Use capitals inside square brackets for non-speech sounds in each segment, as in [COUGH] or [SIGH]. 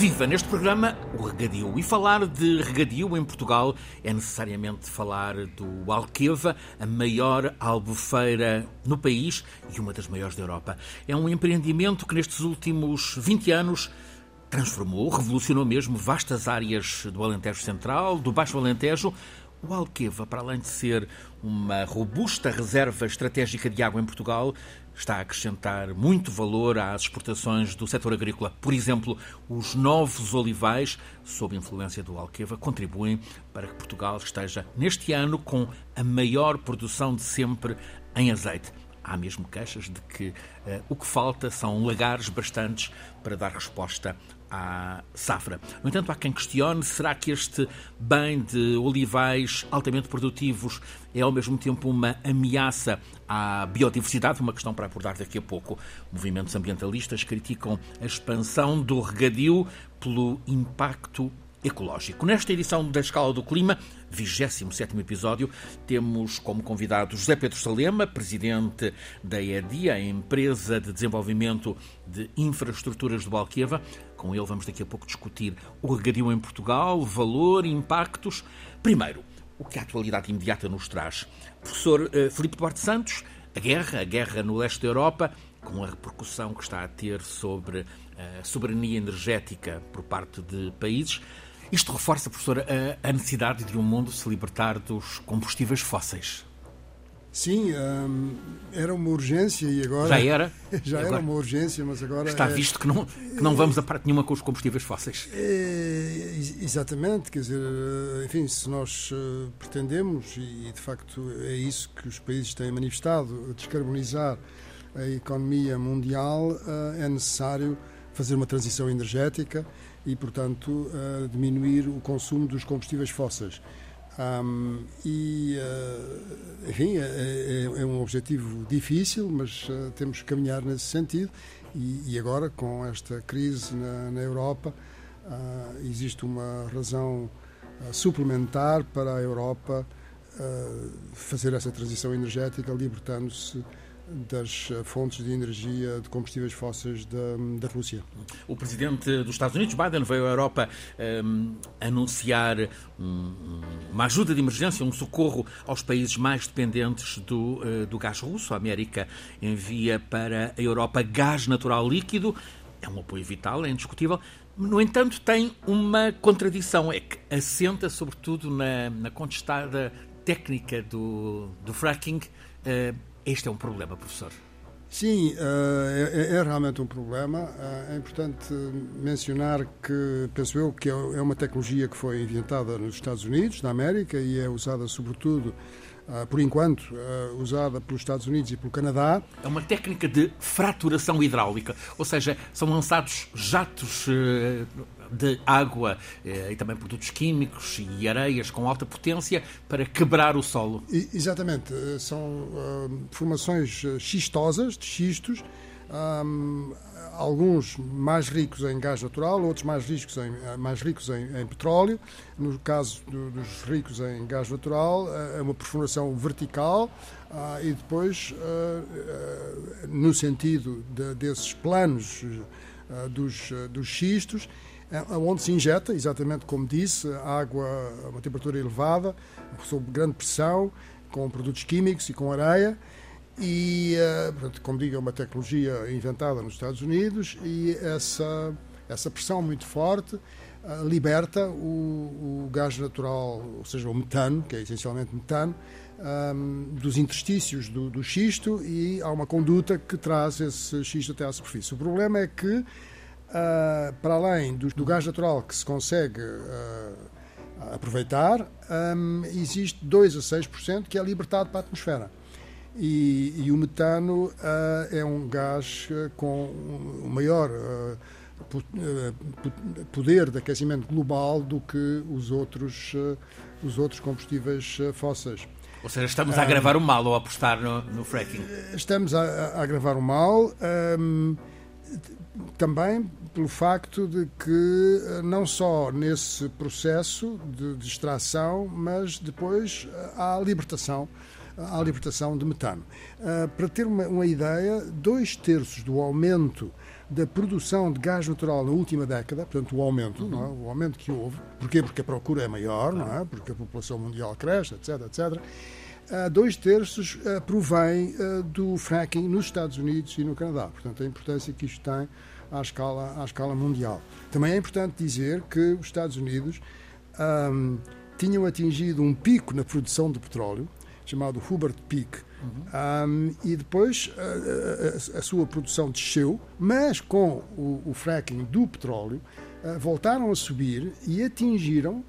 Viva neste programa o regadio. E falar de regadio em Portugal é necessariamente falar do Alqueva, a maior albufeira no país e uma das maiores da Europa. É um empreendimento que nestes últimos 20 anos transformou, revolucionou mesmo vastas áreas do Alentejo Central, do Baixo Alentejo. O Alqueva, para além de ser uma robusta reserva estratégica de água em Portugal, está a acrescentar muito valor às exportações do setor agrícola. Por exemplo, os novos olivais, sob influência do Alqueva, contribuem para que Portugal esteja neste ano com a maior produção de sempre em azeite. Há mesmo queixas de que uh, o que falta são lagares bastantes para dar resposta à safra. No entanto, há quem questione: será que este bem de olivais altamente produtivos é ao mesmo tempo uma ameaça à biodiversidade? Uma questão para abordar daqui a pouco. Movimentos ambientalistas criticam a expansão do regadio pelo impacto ecológico. Nesta edição da Escala do Clima, 27 episódio, temos como convidado José Pedro Salema, presidente da EDIA, a empresa de desenvolvimento de infraestruturas do Balqueva. Com ele vamos daqui a pouco discutir o regadio em Portugal, valor, impactos. Primeiro, o que a atualidade imediata nos traz. Professor uh, Filipe Duarte Santos, a guerra, a guerra no leste da Europa, com a repercussão que está a ter sobre a soberania energética por parte de países. Isto reforça, professora, a, necessidade de um mundo se libertar dos combustíveis fósseis. Sim, hum, era uma urgência e agora. Já era? [LAUGHS] Já agora, era uma urgência, mas agora. Está é, visto que não, que não vamos a parte nenhuma com os combustíveis fósseis. É, exatamente, quer dizer, enfim, se nós pretendemos, e de facto é isso que os países têm manifestado, descarbonizar a economia mundial, é necessário fazer uma transição energética e, portanto, uh, diminuir o consumo dos combustíveis fósseis. Um, e, uh, enfim, é, é, é, um objetivo difícil, mas uh, temos que caminhar nesse sentido. E, e agora, com esta crise na, na Europa, uh, existe uma razão suplementar para a Europa fazer essa transição energética, libertando-se das eh, fontes de energia de combustíveis fósseis da, da Rússia. O presidente dos Estados Unidos, Biden, veio à Europa um, anunciar um, uma ajuda de emergência, um socorro aos países mais dependentes do, uh, do gás russo. A América envia para a Europa gás natural líquido. É um apoio vital, é indiscutível. No entanto, tem uma contradição, é que assenta sobretudo na, na contestada técnica do, do fracking. Uh, este é um problema, professor. Sim, eh, é, é, realmente um problema. Eh, é importante mencionar que, penso eu, que é, é uma tecnologia que foi inventada nos Estados Unidos, na América, e é usada sobretudo, eh, por enquanto, usada pelos Estados Unidos e pelo Canadá. É uma técnica de fraturação hidráulica, ou seja, são lançados jatos de água eh, e também produtos químicos e areias com alta potência para quebrar o solo. Exatamente. Eh, são uh, formações xistosas, de xistos, alguns mais ricos em gás natural, outros mais ricos em, mais ricos em, em petróleo. No caso do, dos ricos em gás natural, é uma perfuração vertical uh, e depois, no sentido de, desses planos dos, dos xistos, onde se injeta, exatamente como disse, água a uma temperatura elevada, sob grande pressão, com produtos químicos e com areia. E, eh, portanto, como digo, é uma tecnologia inventada nos Estados Unidos e essa, essa pressão muito forte eh, liberta o, o, gás natural, ou seja, o metano, que é essencialmente metano, um, ehm, dos interstícios do, do, xisto e há uma conduta que traz esse xisto até à superfície. O problema é que uh, para além do, do, gás natural que se consegue uh, aproveitar, um, existe 2 a 6% que é libertado para a atmosfera. E, e o metano uh, é um gás com um maior poder de aquecimento global do que os outros, os outros combustíveis fósseis. Ou seja, estamos a agravar o mal ao apostar no, no fracking? Estamos a, a agravar o mal. Um, também pelo facto de que eh, não só nesse processo de, de extração, mas depois eh, há a libertação, há a libertação de metano. Uh, para ter uma, uma, ideia, dois terços do aumento da produção de gás natural na última década, portanto, o aumento, não é? o aumento que houve. Porquê? Porque a procura é maior, não é? porque a população mundial cresce, etc, etc. Uh, dois terços uh, provém uh, do fracking nos Estados Unidos e no Canadá. Portanto, a importância que isto tem à escala, à escala mundial. Também é importante dizer que os Estados Unidos um, tinham atingido um pico na produção de petróleo, chamado Hubert Peak, uhum. um, e depois a, a, a, sua produção desceu, mas com o, o fracking do petróleo uh, voltaram a subir e atingiram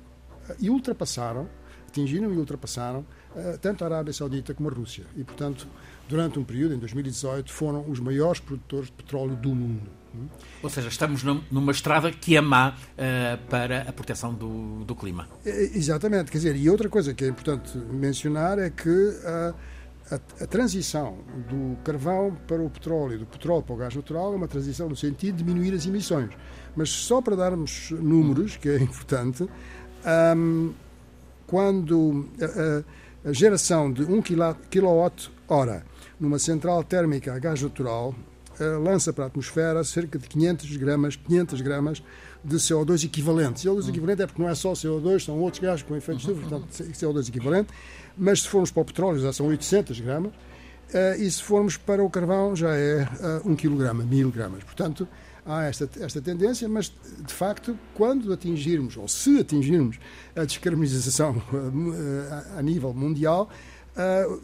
e ultrapassaram, atingiram e ultrapassaram tanto a Arábia Saudita como a Rússia. E, portanto, durante um período, em 2018, foram os maiores produtores de petróleo do mundo. Ou seja, estamos numa estrada que é má uh, para a proteção do, do, clima. Exatamente. Quer dizer, e outra coisa que é importante mencionar é que uh, a, a, transição do carvão para o petróleo, do petróleo para o gás natural, é uma transição no sentido de diminuir as emissões. Mas só para darmos números, que é [LAUGHS] importante, um, quando a, a, geração de 1 kWh numa central térmica a gás natural uh, lança para a atmosfera cerca de 500 gramas, 500 gramas de CO2 equivalente. CO2 equivalente é porque não é só CO2, são outros gases com efeito de estufa, portanto, CO2 equivalente. Mas se formos para o petróleo já são 800 gramas. Uh, e se formos para o carvão já é uh, 1 kg, 1000 gramas. Portanto, há esta, esta tendência, mas de facto, quando atingirmos, ou se atingirmos, a descarbonização [LAUGHS] uh, a nível mundial, uh,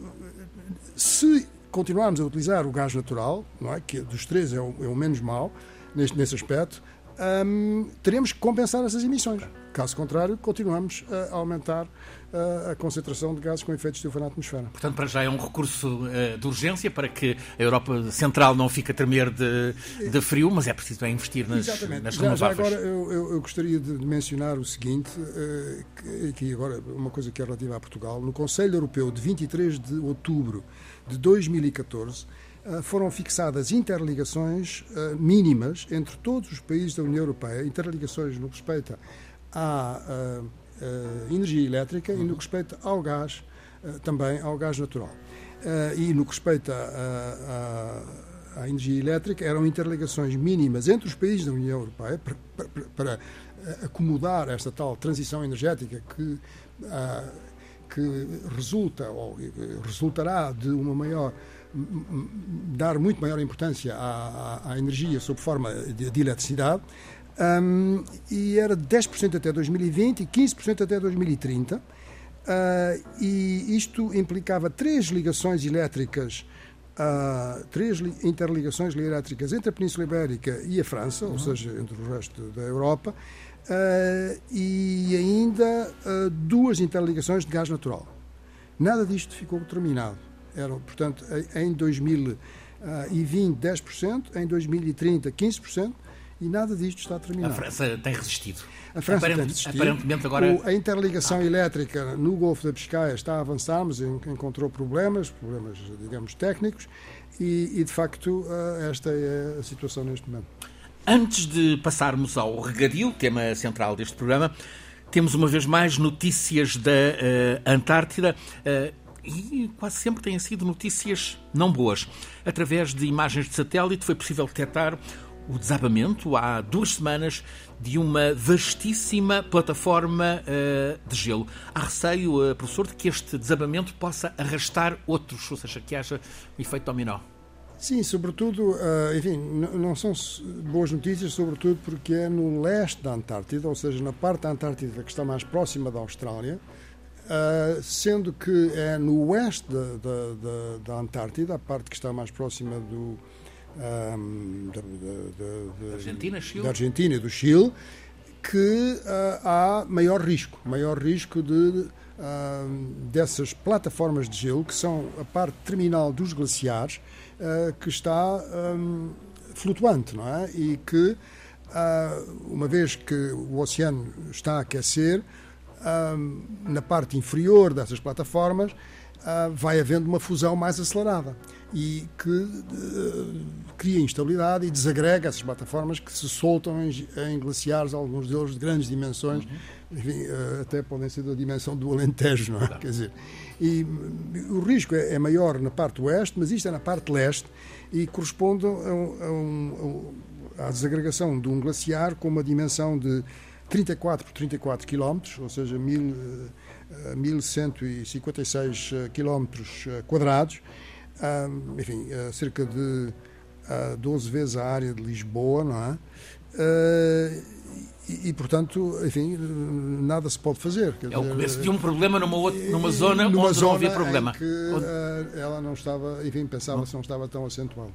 se continuarmos a utilizar o gás natural, não é? que dos três é o, é o menos mau neste, nesse aspecto, um, teremos que compensar essas emissões. Caso contrário, continuamos a aumentar a concentração de gases com efeito estufa na atmosfera. Portanto, para já é um recurso uh, de urgência para que a Europa Central não fique a tremer de, de frio, mas é preciso é investir nas, Exatamente. nas renováveis. Já, já agora, eu, eu, eu, gostaria de mencionar o seguinte, que, que agora uma coisa que é relativa a Portugal. No Conselho Europeu de 23 de outubro de 2014, eh, foram fixadas interligações eh, mínimas entre todos os países da União Europeia, interligações no que respeita à eh, energia elétrica e no que respeita ao gás, também ao gás natural. E no que respeita à energia elétrica, eram interligações mínimas entre os países da União Europeia para, para, para acomodar esta tal transição energética que, que resulta ou resultará de uma maior dar muito maior importância à, à energia sob forma de, de eletricidade, um, e era de 10% até 2020 e 15% até 2030. Uh, e isto implicava três ligações elétricas, uh, três li interligações elétricas entre a Península Ibérica e a França, uhum. ou seja, entre o resto da Europa, uh, e ainda duas interligações de gás natural. Nada disto ficou terminado eram, portanto, em 2020 10%, em 2030 15%, e nada disto está terminado. A França tem resistido. A França Aparente, tem resistido. Aparentemente agora... a interligação ah. elétrica no Golfo da Biscaia está a avançar, mas encontrou problemas, problemas, digamos, técnicos, e, e de facto eh, esta é a situação neste momento. Antes de passarmos ao regadio, tema central deste programa, temos uma vez mais notícias da uh, Antártida. Uh, e quase sempre têm sido notícias não boas. Através de imagens de satélite foi possível detectar o desabamento há duas semanas de uma vastíssima plataforma uh, de gelo. Há receio, uh, professor, de que este desabamento possa arrastar outros, ou seja, que haja um efeito dominó. Sim, sobretudo, uh, enfim, não são boas notícias, sobretudo porque é no leste da Antártida, ou seja, na parte da Antártida que está mais próxima da Austrália, Uh, sendo que é no oeste da, da, da, da, Antártida, a parte que está mais próxima do, um, da, Argentina, Chile. da Argentina e do Chile, que uh, há maior risco, maior risco de, uh, dessas plataformas de gelo, que são a parte terminal dos glaciares, que está um, flutuante, não é? E que, uma vez que o oceano está a aquecer, na parte inferior dessas plataformas uh, vai havendo uma fusão mais acelerada e que uh, cria instabilidade e desagrega essas plataformas que se soltam em, em glaciares, alguns deles de grandes dimensões, uhum. enfim, uh, até podem ser da dimensão do Alentejo, não é? Claro. Quer dizer, e o risco é, é, maior na parte oeste, mas isto é na parte leste e corresponde a um, a um, a desagregação de um glaciar com uma dimensão de 34 por 34 quilómetros, ou seja, 1.156 quilómetros quadrados, enfim, cerca de 12 vezes a área de Lisboa, não é? E, e, portanto, enfim, nada se pode fazer. Quer é o começo de um problema numa, outra, numa zona numa onde zona não havia problema. que onde... ela não estava, enfim, pensava-se não estava tão acentuado.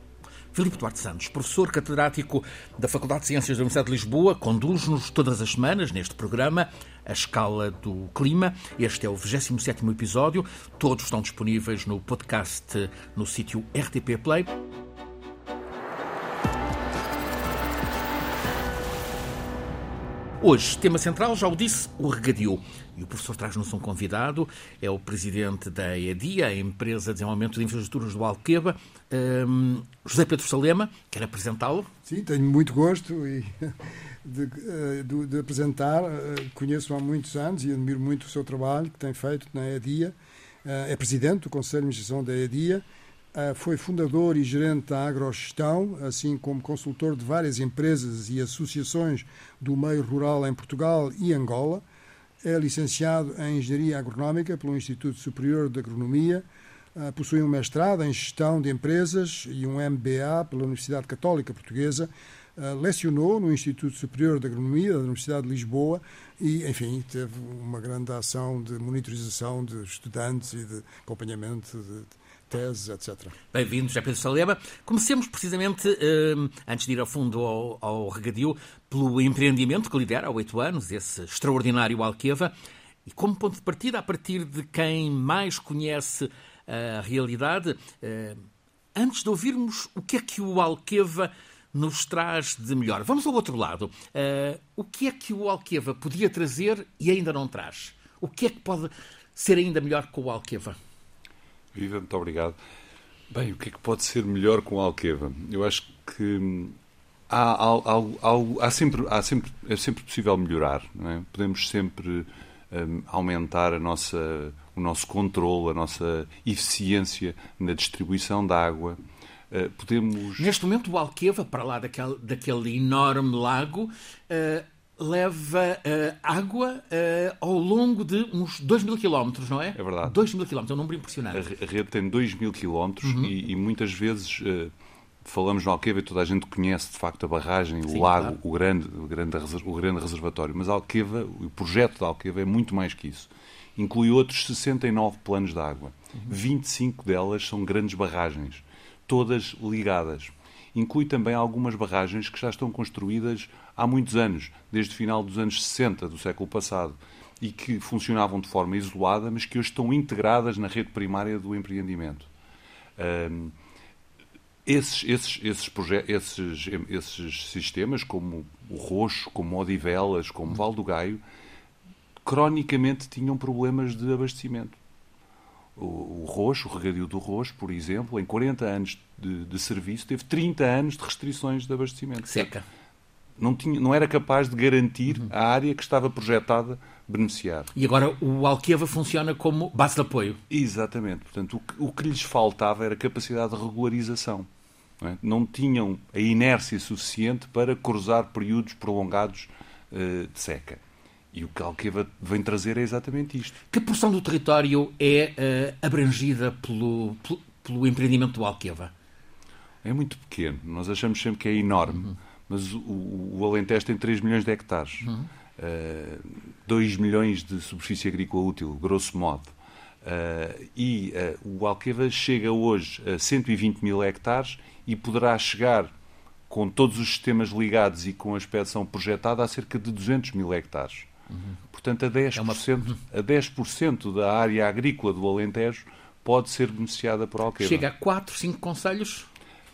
Filipe Duarte Santos, professor catedrático da Faculdade de Ciências da Universidade de Lisboa, conduz-nos todas as semanas neste programa A Escala do Clima. Este é o 27º episódio. Todos estão disponíveis no podcast no sítio RTP Play. Hoje, tema central, já o disse, o regadio. E o professor traz-nos um convidado, é o presidente da EDIA, a Empresa de Desenvolvimento de Infraestruturas do Alqueva, um, José Pedro Salema. Quer apresentá-lo? Sim, tenho muito gosto e de, eh, de, de, apresentar. Eh, conheço há muitos anos e admiro muito o seu trabalho que tem feito na EDIA. Eh, é presidente do Conselho de Administração da EDIA foi fundador e gerente da Agrogestão, assim como consultor de várias empresas e associações do meio rural em Portugal e Angola. É licenciado em Engenharia Agronómica pelo Instituto Superior de Agronomia. Ah, possui um mestrado em Gestão de Empresas e um MBA pela Universidade Católica Portuguesa. Uh, lecionou no Instituto Superior de Agronomia da Universidade de Lisboa e, enfim, teve uma grande ação de monitorização de estudantes e de acompanhamento de, teses, etc. Bem-vindo, José Pedro Salema. Comecemos precisamente, eh, antes de ir a fundo ao, ao regadio, pelo empreendimento que lidera há oito anos, esse extraordinário Alqueva, e como ponto de partida, a partir de quem mais conhece a realidade, eh, antes de ouvirmos o que é que o Alqueva nos traz de melhor. Vamos ao outro lado. Uh, o que é que o Alqueva podia trazer e ainda não traz? O que é que pode ser ainda melhor com o Alqueva? Viva, muito obrigado. Bem, o que é que pode ser melhor com a Alqueva? Eu acho que há, há, há, há, sempre, há sempre, é sempre possível melhorar. É? Podemos sempre um, aumentar a nossa, o nosso controle, a nossa eficiência na distribuição da água. Uh, podemos... Neste momento, o Alqueva, para lá daquele, daquele enorme lago, uh, leva uh, água uh, ao longo de uns 2 mil quilómetros, não é? É verdade. 2 mil quilómetros, é um número impressionante. A, rede tem 2 mil quilómetros uhum. e, e, muitas vezes uh, falamos no Alqueva e toda a gente conhece de facto a barragem, Sim, o lago, claro. o, grande, o, grande, o grande reservatório. Mas a Alqueva, o projeto da Alqueva é muito mais que isso. Inclui outros 69 planos de água. Uhum. 25 delas são grandes barragens, todas ligadas inclui também algumas barragens que já estão construídas há muitos anos, desde o final dos anos 60 do século passado, e que funcionavam de forma isolada, mas que hoje estão integradas na rede primária do empreendimento. Um, esses, esses, esses, esses, esses sistemas, como o Roxo, como Odivelas, como Val do Gaio, cronicamente tinham problemas de abastecimento. O, o Roxo, o regadio do Roxo, por exemplo, em 40 anos de, de, serviço, teve 30 anos de restrições de abastecimento. Seca. Não, tinha, não era capaz de garantir uhum. a área que estava projetada beneficiar. E agora o Alqueva funciona como base de apoio. Exatamente. Portanto, o, o que lhes faltava era capacidade de regularização. Não, é? não tinham a inércia suficiente para cruzar períodos prolongados uh, de seca. E o que a Alqueva vem trazer é exatamente isto. Que porção do território é uh, abrangida pelo, pelo, pelo, empreendimento do Alqueva? É muito pequeno. Nós achamos sempre que é enorme. Uhum. Mas o, o, Alentejo tem 3 milhões de hectares. Uhum. Uh, eh, 2 milhões de superfície agrícola útil, grosso modo. Uh, e uh, o Alqueva chega hoje a 120 mil hectares e poderá chegar, com todos os sistemas ligados e com a expedição projetada, a cerca de 200 mil hectares. Uhum. Portanto, a 10%, é uma... a 10 da área agrícola do Alentejo pode ser beneficiada por Alqueva. Chega a 4, 5 conselhos?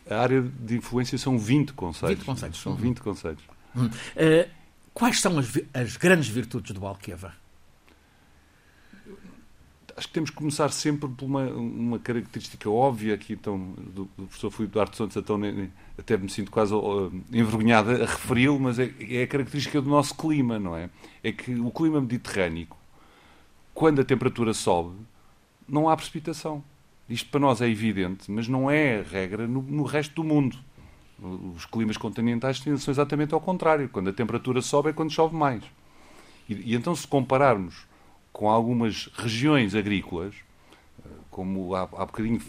A área de influência são 20 conselhos. 20 conselhos. São 20 uhum. conselhos. Uhum. Uh, quais são as, as, grandes virtudes do Alqueva? Acho que temos que começar sempre por uma, uma característica óbvia aqui então, do, do professor Filipe Duarte Santos, então, até me sinto quase uh, envergonhado a referi-lo, mas é, é a característica do nosso clima, não é? É que o clima mediterrâneo, quando a temperatura sobe, não há precipitação. Isto para nós é evidente, mas não é regra no, no resto do mundo. Os climas continentais são exatamente ao contrário. Quando a temperatura sobe é quando chove mais. E, e então, se compararmos com algumas regiões agrícolas, eh, como há, há bocadinho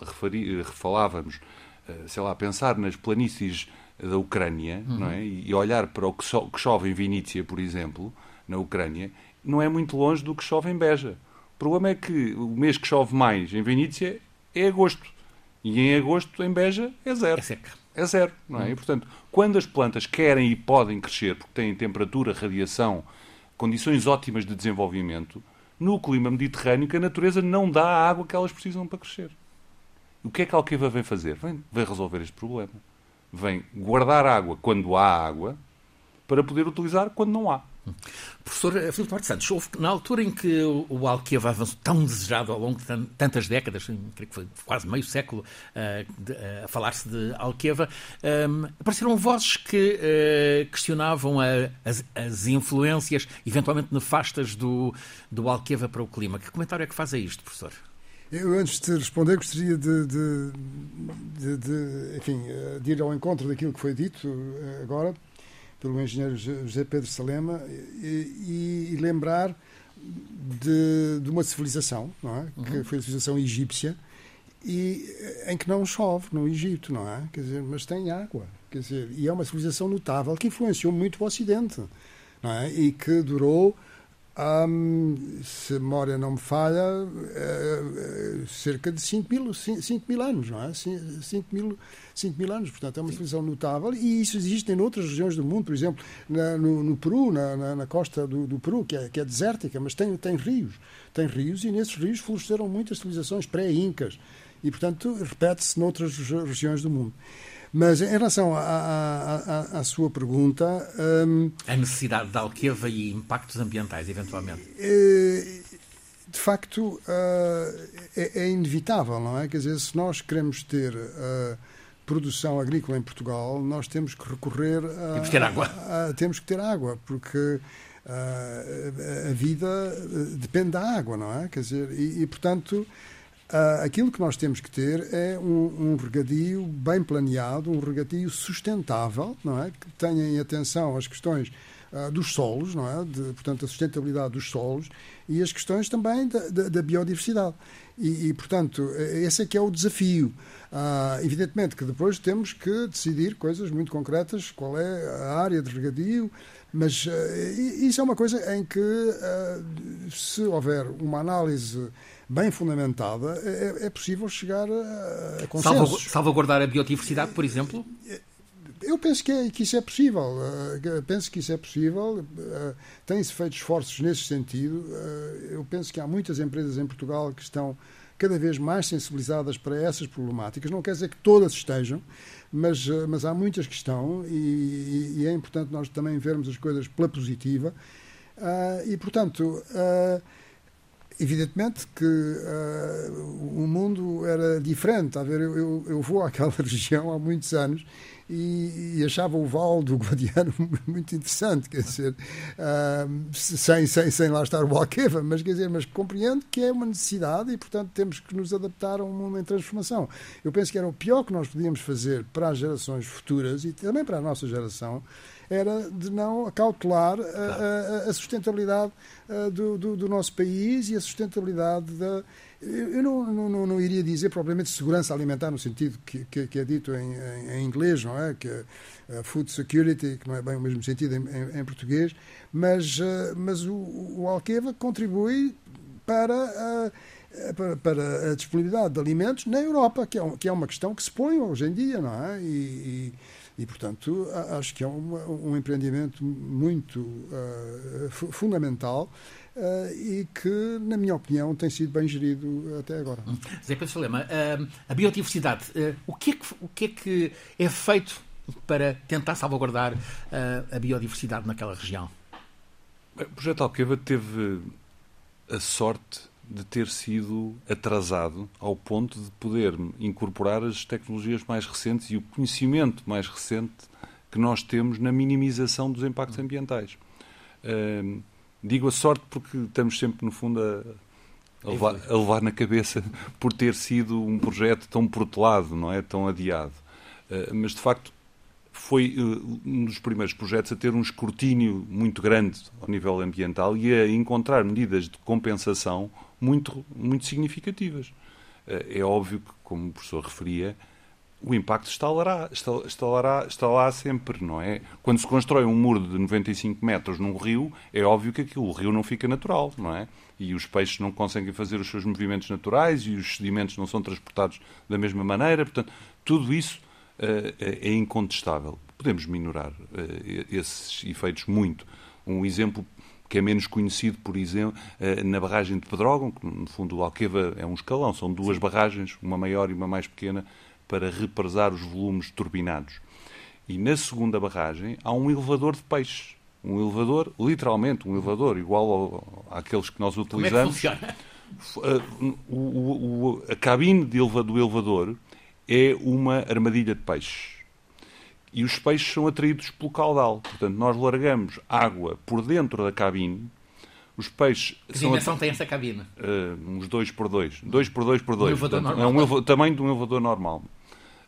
referi, falávamos, eh, sei lá, pensar nas planícies da Ucrânia uhum. não é? e olhar para o que, chove em Vinícia, por exemplo, na Ucrânia, não é muito longe do que chove em Beja. O problema é que o mês que chove mais em Vinícia é agosto. E em agosto, em Beja, é zero. É seca. É zero, não é? Uhum. E, portanto, quando as plantas querem e podem crescer, porque têm temperatura, radiação, condições ótimas de desenvolvimento, no clima mediterrâneo que a natureza não dá a água que elas precisam para crescer. O que é que a Alqueva vem fazer? Vem, vem resolver este problema. Vem guardar água quando há água para poder utilizar quando não há. Professor eh, Filipe Duarte Santos, houve, na altura em que o Alqueva avançou tão desejado ao longo de tantas décadas, creio que foi quase meio século uh, de, uh, a falar-se de Alqueva, um, apareceram vozes que uh, questionavam a, as, as, influências eventualmente nefastas do, do Alqueva para o clima. Que comentário é que faz a isto, professor? Eu, antes de responder, gostaria de, de, de, de enfim, de ir ao encontro daquilo que foi dito agora pelo engenheiro José Pedro Salema e, e lembrar de, de, uma civilização, não é? Uhum. Que foi a civilização egípcia e em que não chove no Egito, não é? Quer dizer, mas tem água, quer dizer, e é uma civilização notável que influenciou muito o Ocidente, não é? E que durou um, se a memória não me falha, é, é, cerca de 5 mil, 5 mil anos, não é? 5 mil, 5 mil anos, portanto é uma civilização notável e isso existe em outras regiões do mundo, por exemplo, na, no, no, Peru, na, na, na costa do, do, Peru, que é, que é desértica, mas tem, tem rios, tem rios e nesses rios floresceram muitas civilizações pré-incas e, portanto, repete-se noutras regiões do mundo. Mas em relação à, sua pergunta. Um, a necessidade de Alqueva e impactos ambientais, eventualmente? Eh, de facto, uh, é, é, inevitável, não é? Quer dizer, se nós queremos ter. Uh, produção agrícola em Portugal, nós temos que recorrer a. Temos que ter água. A, a, temos que ter água, porque uh, a vida depende da água, não é? Quer dizer, e, e portanto, Uh, aquilo que nós temos que ter é um, um, regadio bem planeado, um regadio sustentável, não é? Que tenha em atenção as questões uh, dos solos, não é? De, portanto, a sustentabilidade dos solos e as questões também da, da, da biodiversidade. E, e, portanto, esse é que é o desafio. Uh, evidentemente que depois temos que decidir coisas muito concretas, qual é a área de regadio, mas isso é uma coisa em que, se houver uma análise bem fundamentada, é, é, é possível chegar a, a consensos. Salvaguardar a biodiversidade, por exemplo? Eu penso que, é, que isso é possível. Uh, penso que isso é possível. Uh, Tem-se feito esforços nesse sentido. Uh, eu penso que há muitas empresas em Portugal que estão cada vez mais sensibilizadas para essas problemáticas. Não quer dizer que todas estejam, mas, mas há muitas que estão e, e, é importante nós também vermos as coisas pela positiva. e, portanto, Evidentemente que uh, o mundo era diferente. A ver, eu, eu, vou àquela [LAUGHS] região há muitos anos e, e, achava o Val do Guadiano [LAUGHS] muito interessante, quer dizer, uh, sem, sem, sem lá estar o Alqueva, mas quer dizer, mas compreendo que é uma necessidade e, portanto, temos que nos adaptar a um mundo em transformação. Eu penso que era o pior que nós podíamos fazer para as gerações futuras e também para a nossa geração era de não cautelar a, a, a sustentabilidade do, do, do, nosso país e a sustentabilidade da. Eu não, não, não iria dizer propriamente segurança alimentar no sentido que, que, que é dito em, em, em, inglês, não é? Que é food security, que não é bem o mesmo sentido em, em português, mas, mas o, o Alqueva contribui para. para, para, a disponibilidade de alimentos na Europa, que é, que é uma questão que se põe hoje em dia, não é? E, e, e, portanto, acho que é um, um empreendimento muito uh, fundamental uh, e que, na minha opinião, tem sido bem gerido até agora. Hum. Zé Pedro Salema, uh, a biodiversidade, o que, é que, o, que é que é feito para tentar salvaguardar a biodiversidade naquela região? O projeto Alqueva teve a sorte de ter sido atrasado ao ponto de poder incorporar as tecnologias mais recentes e o conhecimento mais recente que nós temos na minimização dos impactos ambientais. Uh, digo a sorte porque estamos sempre, no fundo, a, a, levar, a, levar, na cabeça [LAUGHS] por ter sido um projeto tão protelado, não é? Tão adiado. mas de facto foi um dos primeiros projetos a ter um escrutínio muito grande ao nível ambiental e a encontrar medidas de compensação muito, muito significativas. É óbvio que, como o professor referia, o impacto lá, está lá sempre, não é? Quando se constrói um muro de 95 metros num rio, é óbvio que aquilo, o rio não fica natural, não é? E os peixes não conseguem fazer os seus movimentos naturais e os sedimentos não são transportados da mesma maneira. Portanto, tudo isso uh, é incontestável. Podemos minorar uh, esses efeitos muito. Um exemplo que é menos conhecido, por exemplo, uh, na barragem de Pedrógão, que no fundo o Alqueva é um escalão, são duas barragens, uma maior e uma mais pequena, para represar os volumes turbinados. E na segunda barragem há um elevador de peixes. Um elevador, literalmente, um elevador, igual ao, àqueles que nós utilizamos. Como é que funciona? O, o, o, a cabine de eleva, do elevador é uma armadilha de peixes. E os peixes são atraídos pelo caudal. Portanto, nós largamos água por dentro da cabine. Os peixes. Que dimensão at... tem essa cabine? Uh, uns 2 por 2. 2 por 2 por 2. Um elevador Portanto, normal. É um elevador, tamanho de um elevador normal.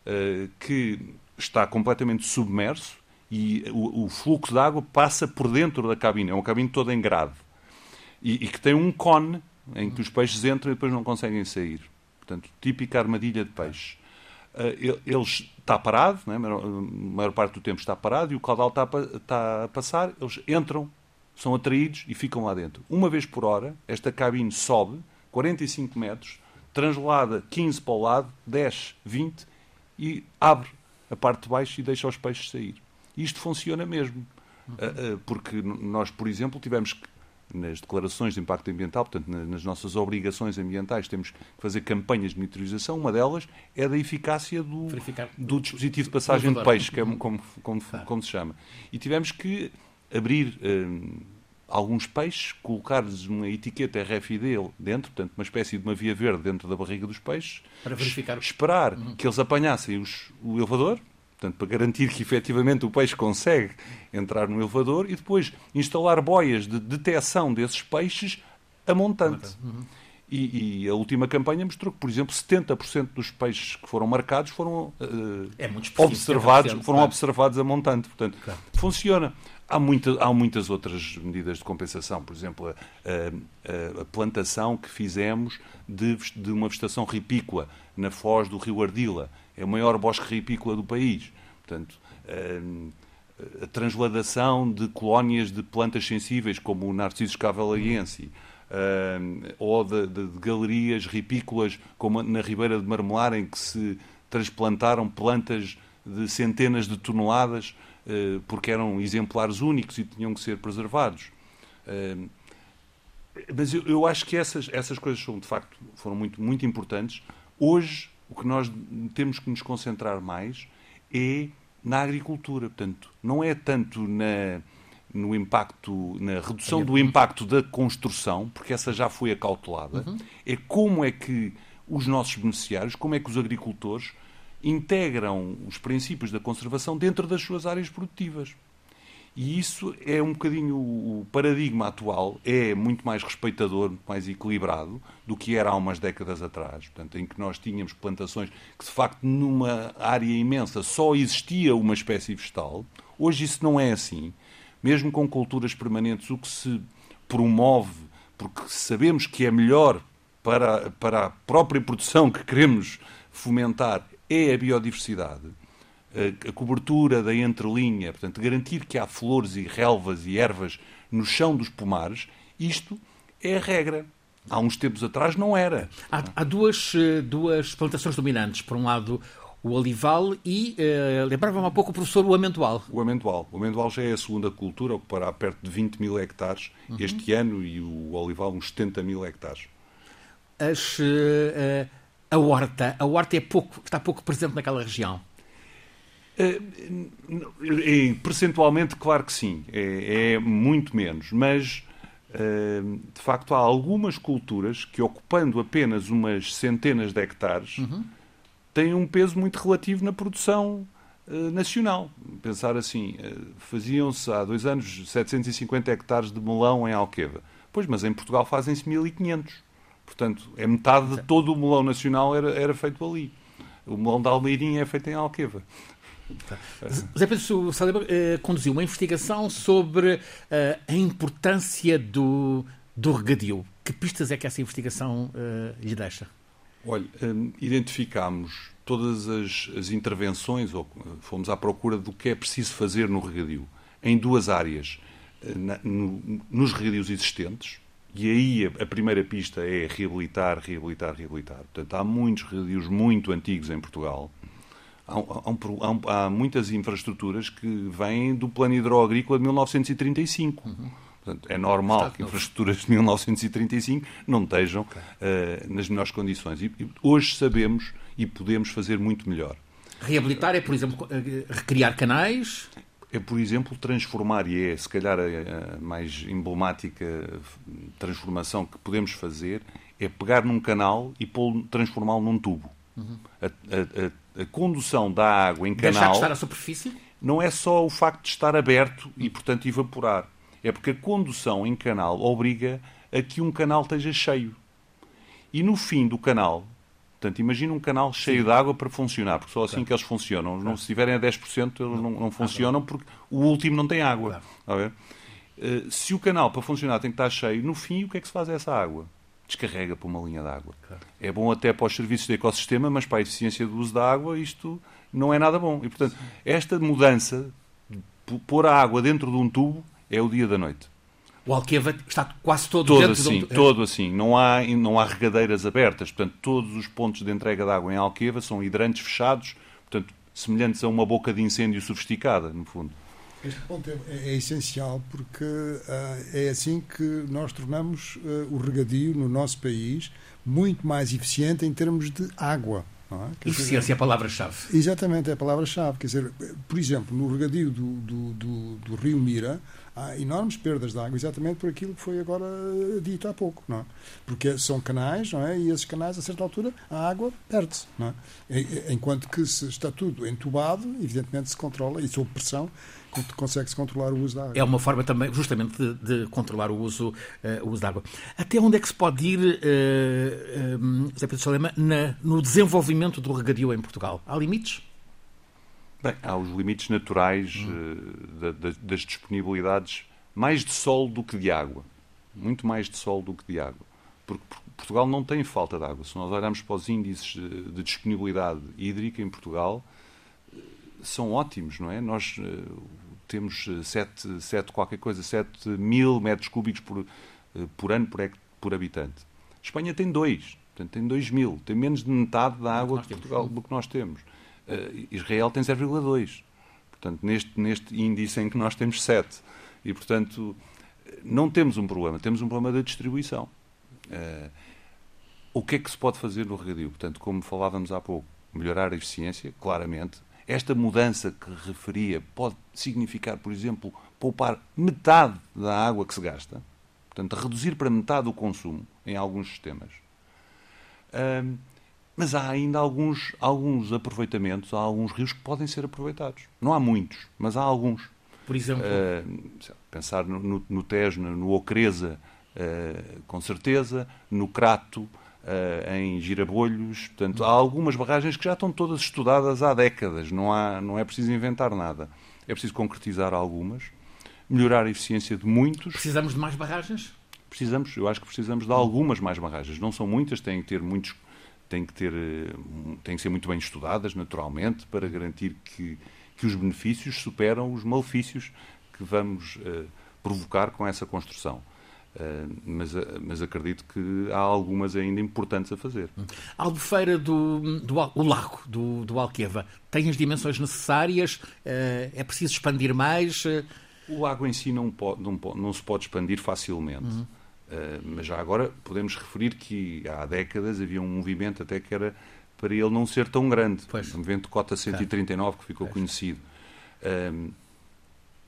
Uh, que está completamente submerso e o, o fluxo de água passa por dentro da cabine. É uma cabine toda em grade. E, e, que tem um cone em que os peixes entram e depois não conseguem sair. Portanto, típica armadilha de peixe. Uh, ele está parado, né? a maior parte do tempo está parado e o caudal está, está a passar, eles entram, são atraídos e ficam lá dentro. Uma vez por hora, esta cabine sobe 45 metros, translada 15 para o lado, 10, 20 e abre a parte de baixo e deixa os peixes sair. Isto funciona mesmo. Uhum. Porque nós, por exemplo, tivemos nas declarações de impacto ambiental, portanto, nas nossas obrigações ambientais, temos que fazer campanhas de monitorização. Uma delas é da eficácia do, do dispositivo de passagem de peixe, que é como, como, como se chama. E tivemos que abrir. Hum, alguns peixes, colocar-lhes uma etiqueta RFID dentro, portanto, uma espécie de uma via verde dentro da barriga dos peixes, para verificar. esperar uhum. que eles apanhassem os, o elevador, portanto, para garantir que efetivamente o peixe consegue entrar no elevador e depois instalar boias de detecção desses peixes a montante. Uhum. E, e, a última campanha mostrou que, por exemplo, 70% dos peixes que foram marcados foram uh, é observados, foram claro. observados a montante. Portanto, claro. funciona. Há, muita, há muitas outras medidas de compensação, por exemplo, a, a, a plantação que fizemos de, de, uma vegetação ripícola na foz do rio Ardila. É o maior bosque ripícola do país. Portanto, a, a transladação de colónias de plantas sensíveis, como o Narciso cavalaense, ou de, de, de, galerias ripícolas, como na Ribeira de Marmelar, em que se transplantaram plantas de centenas de toneladas eh, porque eram exemplares únicos e tinham que ser preservados. Eh, mas eu, eu acho que essas, essas coisas são, de facto, foram muito, muito importantes. Hoje, o que nós temos que nos concentrar mais é na agricultura. Portanto, não é tanto na, no impacto, na redução do impacto da construção, porque essa já foi acautelada, uhum. é como é que os nossos beneficiários, como é que os agricultores integram os princípios da conservação dentro das suas áreas produtivas. E isso é um bocadinho o paradigma atual, é muito mais respeitador, muito mais equilibrado do que era há umas décadas atrás. Portanto, em que nós tínhamos plantações que, de facto, numa área imensa só existia uma espécie vegetal. Hoje isso não é assim. Mesmo com culturas permanentes, o que se promove, porque sabemos que é melhor para, para a própria produção que queremos fomentar, é a biodiversidade, a, cobertura da entrelinha, portanto, garantir que há flores e relvas e ervas no chão dos pomares, isto é a regra. Há uns tempos atrás não era. Há, há duas, eh, duas plantações dominantes. Por um lado, o olival e, uh, lembrava-me há pouco o professor, o amendoal. O amendoal. O amendoal já é a segunda cultura, ocupará perto de 20 mil hectares uhum. este ano e o olival uns 70 mil hectares. As, uh, a horta, a horta é pouco, está pouco presente naquela região? É, percentualmente, claro que sim, é, é muito menos, mas de facto há algumas culturas que, ocupando apenas umas centenas de hectares, uhum. têm um peso muito relativo na produção nacional. Pensar assim, faziam-se há dois anos 750 hectares de melão em Alqueva. Pois, mas em Portugal fazem-se 1500. Portanto, é metade de todo o melão nacional era, era feito ali. O melão da Almeirinha é feito em Alqueva. Zé Pedro Salema uh, conduziu uma investigação sobre uh, a importância do, do regadio. Que pistas é que essa investigação uh, lhe deixa? Olha, um, identificámos todas as, as, intervenções, ou fomos à procura do que é preciso fazer no regadio, em duas áreas. Na, no, nos regadios existentes, e aí a, a, primeira pista é reabilitar, reabilitar, reabilitar. Portanto, há muitos regadios muito antigos em Portugal, há, há, há, muitas infraestruturas que vêm do plano hidroagrícola de 1935. Uhum. Portanto, é normal que infraestruturas de 1935 não estejam okay. uh, nas melhores condições. E, hoje sabemos e podemos fazer muito melhor. Reabilitar é, por exemplo, eh, recriar canais? É, por exemplo, transformar, e é se calhar a, a mais emblemática transformação que podemos fazer, é pegar num canal e transformá-lo num tubo. Uhum. A, a, a condução da água em canal. Deixar de estar à superfície? Não é só o facto de estar aberto e, portanto, evaporar. É porque a condução em canal obriga a que um canal esteja cheio. E no fim do canal, portanto, imagina um canal cheio Sim. de água para funcionar, porque só assim claro. que eles funcionam. Não, se estiverem a 10%, eles não, não, não funcionam porque o último não tem água. Claro. Uh, se o canal para funcionar tem que estar cheio, no fim, o que é que se faz a essa água? Descarrega para uma linha d'água. Claro. É bom até para os serviços de ecossistema, mas para a eficiência do uso da água isto não é nada bom. E, portanto, esta mudança, pôr a água dentro de um tubo, é o dia da noite. O Alqueva está quase todo, todo dentro assim, de um... Todo assim. Não há, não há regadeiras abertas. Portanto, todos os pontos de entrega de água em Alqueva são hidrantes fechados, portanto, semelhantes a uma boca de incêndio sofisticada, no fundo. Este ponto é, é, é essencial porque uh, é assim que nós tornamos uh, o regadio no nosso país muito mais eficiente em termos de água. É? Eficiência dizer, é a palavra-chave. Exatamente, é a palavra-chave. Quer dizer, por exemplo, no regadio do, do, do, do, Rio Mira, há enormes perdas de água, exatamente por aquilo que foi agora dito há pouco. Não é? Porque são canais, não é? e esses canais, a certa altura, a água perde-se. É? Enquanto que se está tudo entubado, evidentemente se controla, e sob pressão, consegue-se controlar o uso da água. É uma forma também, justamente, de, de controlar o uso, uh, o uso da água. Até onde é que se pode ir, uh, uh, Zé Pedro Salema, na, no desenvolvimento do regadio em Portugal? Há limites? Bem, há os limites naturais hum. da, da, das disponibilidades, mais de sol do que de água. Muito mais de sol do que de água. Porque Portugal não tem falta de água. Se nós olharmos para os índices de disponibilidade hídrica em Portugal, são ótimos, não é? Nós uh, temos 7, eh, 7 qualquer coisa, 7 mil metros cúbicos por, uh, por ano por, por habitante. A Espanha tem 2, portanto tem 2 mil, tem menos de metade da água Portugal do que nós temos. Israel tem 0,2. Portanto, neste, neste índice em que nós temos 7. E, portanto, não temos um problema, temos um problema da distribuição. o que é que se pode fazer no regadio? Portanto, como falávamos há pouco, melhorar a eficiência, claramente, esta mudança que referia pode significar, por exemplo, poupar metade da água que se gasta, portanto, reduzir para metade o consumo em alguns sistemas. Um, mas há ainda alguns, alguns aproveitamentos, há alguns rios que podem ser aproveitados. Não há muitos, mas há alguns. Por exemplo? Uh, pensar no, no, no Tejo, no Ocreza, uh, com certeza, no Crato, uh, em girabolhos. Portanto, há algumas barragens que já estão todas estudadas há décadas, não, há, não é preciso inventar nada. É preciso concretizar algumas, melhorar a eficiência de muitos. Precisamos de mais barragens? Precisamos, eu acho que precisamos de algumas mais barragens. Não são muitas, têm que ter muitos têm que, ter, eh, têm que ser muito bem estudadas, naturalmente, para garantir que, que os benefícios superam os malefícios que vamos uh, provocar com essa construção. Uh, mas, mas acredito que há algumas ainda importantes a fazer. A albufeira do, do o lago do, do Alqueva tem as dimensões necessárias? Uh, é preciso expandir mais? O lago em si não, pode, não, não se pode expandir facilmente. Uhum. Uh, mas já agora podemos referir que há décadas havia um movimento até que era para ele não ser tão grande. Pois. Um movimento de cota 139 que ficou pois. conhecido.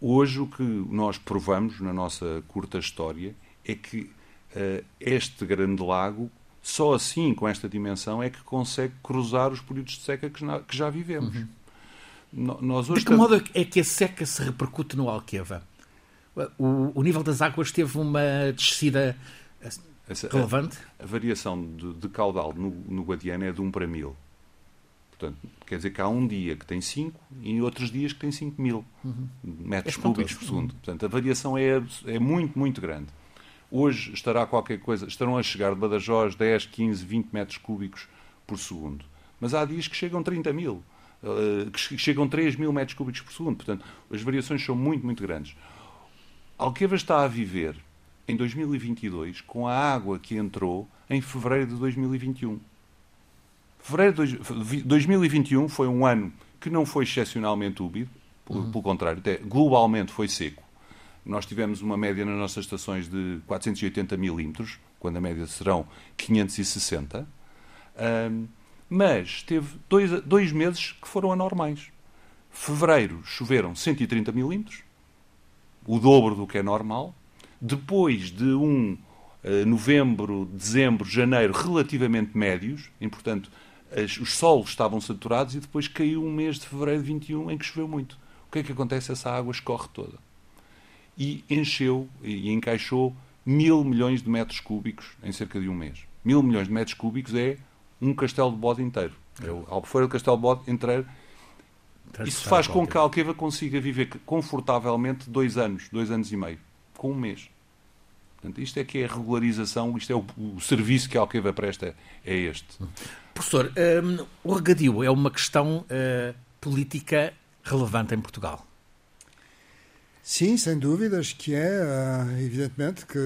hoje o que nós provamos na nossa curta história é que uh, este grande lago, só assim, com esta dimensão, é que consegue cruzar os períodos de seca que, que já vivemos. Uhum. No, nós hoje de que modo é que a seca se repercute no Alqueva? O, o nível das águas teve uma descida relevante? A, a variação de, de, caudal no, no Guadiana é de 1 para 1000. Portanto, quer dizer que há um dia que tem 5 e outros dias que tem 5 mil uhum. metros é cúbicos por segundo. Portanto, a variação é, é muito, muito grande. Hoje estará qualquer coisa, estarão a chegar de Badajoz 10, 15, 20 metros cúbicos por segundo. Mas há dias que chegam 30 mil, uh, que chegam 3 mil metros cúbicos por segundo. Portanto, as variações são muito, muito grandes. Alqueva está a viver em 2022 com a água que entrou em fevereiro de 2021. Fevereiro de 2021 foi um ano que não foi excepcionalmente úmido, pelo, uhum. pelo contrário, até globalmente foi seco. Nós tivemos uma média nas nossas estações de 480 milímetros, quando a média serão 560. Um, mas teve dois, dois meses que foram anormais. Fevereiro choveram 130 milímetros, o dobro do que é normal. Depois de um uh, novembro, dezembro, janeiro relativamente médios, e portanto as, os solos estavam saturados, e depois caiu um mês de fevereiro de 21 em que choveu muito. O que é que acontece? Essa água escorre toda. E encheu e encaixou mil milhões de metros cúbicos em cerca de um mês. Mil milhões de metros cúbicos é um castelo de bode inteiro. É o Albufeira do Castelo de Bode inteiro. Isso faz com que a Alqueva consiga viver confortavelmente dois anos, dois anos e meio, com um mês. Portanto, isto é que é a regularização, isto é o, o serviço que a Alqueva presta, é este. Professor, um, o regadio é uma questão uh, política relevante em Portugal. Sim, sem dúvidas que é. Ah, evidentemente que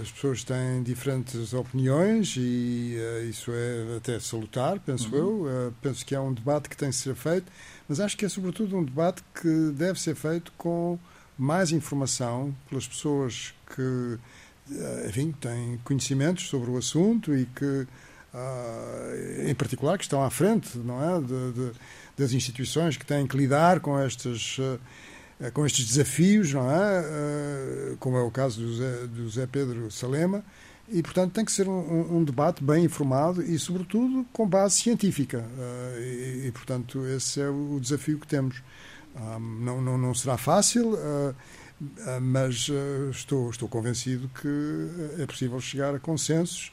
as pessoas têm diferentes opiniões e ah, isso é até salutar, penso uhum. eu. Ah, penso que é um debate que tem de ser feito, mas acho que é sobretudo um debate que deve ser feito com mais informação pelas pessoas que, enfim, têm conhecimentos sobre o assunto e que, em particular, que estão à frente, não é, de, de, das instituições que têm que lidar com estas com estes desafios, não é? Eh, como é o caso do Zé, do Zé Pedro Salema, e, portanto, tem que ser um, um, debate bem informado e, sobretudo, com base científica. Uh, e, e, portanto, esse é o desafio que temos. Uh, não, não, não, será fácil, mas estou, estou convencido que é possível chegar a consensos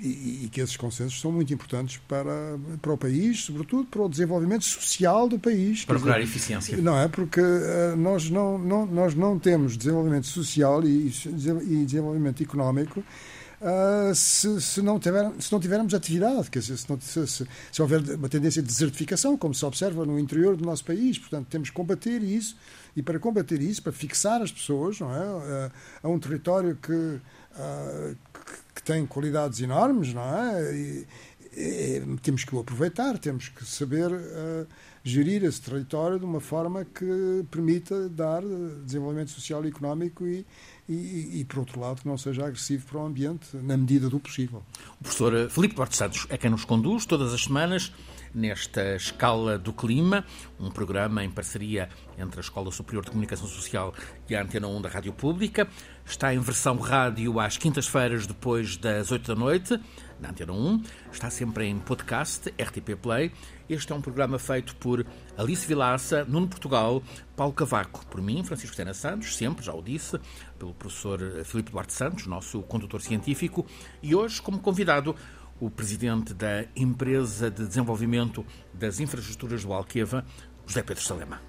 e, e, que esses consensos são muito importantes para, para o país, sobretudo para o desenvolvimento social do país. Procurar eficiência. Não é? Porque uh, nós, não, não, nós não temos desenvolvimento social e, e desenvolvimento económico uh, se, se, não tiver, se não tivermos atividade, quer dizer, se, não, se, se, houver uma tendência de desertificação, como se observa no interior do nosso país. Portanto, temos que combater isso e para combater isso, para fixar as pessoas não é? a um território que que tem qualidades enormes, não é? E, e, temos que o aproveitar, temos que saber uh, gerir esse território de uma forma que permita dar desenvolvimento social e económico e, e, e, por outro lado, que não seja agressivo para o ambiente, na medida do possível. O professor Filipe Duarte Santos é quem nos conduz todas as semanas nesta Escala do Clima, um programa em parceria entre a Escola Superior de Comunicação Social e a Antena 1 da Rádio Pública. Está em versão rádio às quintas-feiras, depois das 8 da noite, na Antena 1. Está sempre em podcast, RTP Play. Este é um programa feito por Alice Vilaça, Nuno Portugal, Paulo Cavaco, por mim, Francisco Sena Santos, sempre, já o disse, pelo professor Filipe Duarte Santos, nosso condutor científico, e hoje, como convidado, o presidente da Empresa de Desenvolvimento das Infraestruturas do Alqueva, José Pedro Salema.